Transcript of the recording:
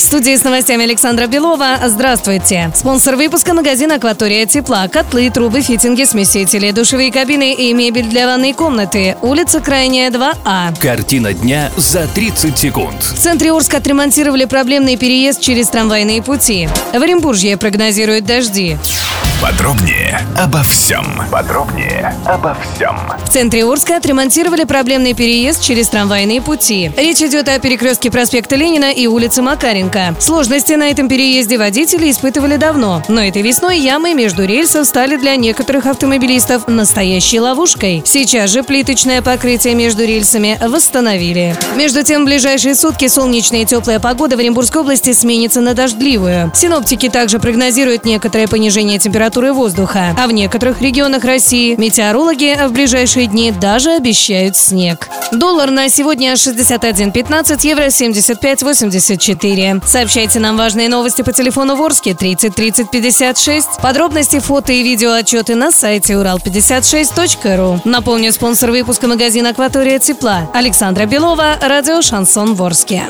В студии с новостями Александра Белова. Здравствуйте. Спонсор выпуска магазин «Акватория тепла». Котлы, трубы, фитинги, смесители, душевые кабины и мебель для ванной комнаты. Улица Крайняя, 2А. Картина дня за 30 секунд. В центре Орска отремонтировали проблемный переезд через трамвайные пути. В Оренбуржье прогнозируют дожди. Подробнее обо всем. Подробнее обо всем. В центре Орска отремонтировали проблемный переезд через трамвайные пути. Речь идет о перекрестке проспекта Ленина и улицы Макаренко. Сложности на этом переезде водители испытывали давно, но этой весной ямы между рельсов стали для некоторых автомобилистов настоящей ловушкой. Сейчас же плиточное покрытие между рельсами восстановили. Между тем, в ближайшие сутки солнечная и теплая погода в Оренбургской области сменится на дождливую. Синоптики также прогнозируют некоторое понижение температуры воздуха. А в некоторых регионах России метеорологи в ближайшие дни даже обещают снег. Доллар на сегодня 61.15, евро 75.84. Сообщайте нам важные новости по телефону Ворске 30 30 56. Подробности, фото и видео отчеты на сайте урал56.ру. Напомню, спонсор выпуска магазин «Акватория тепла» Александра Белова, радио «Шансон Ворске».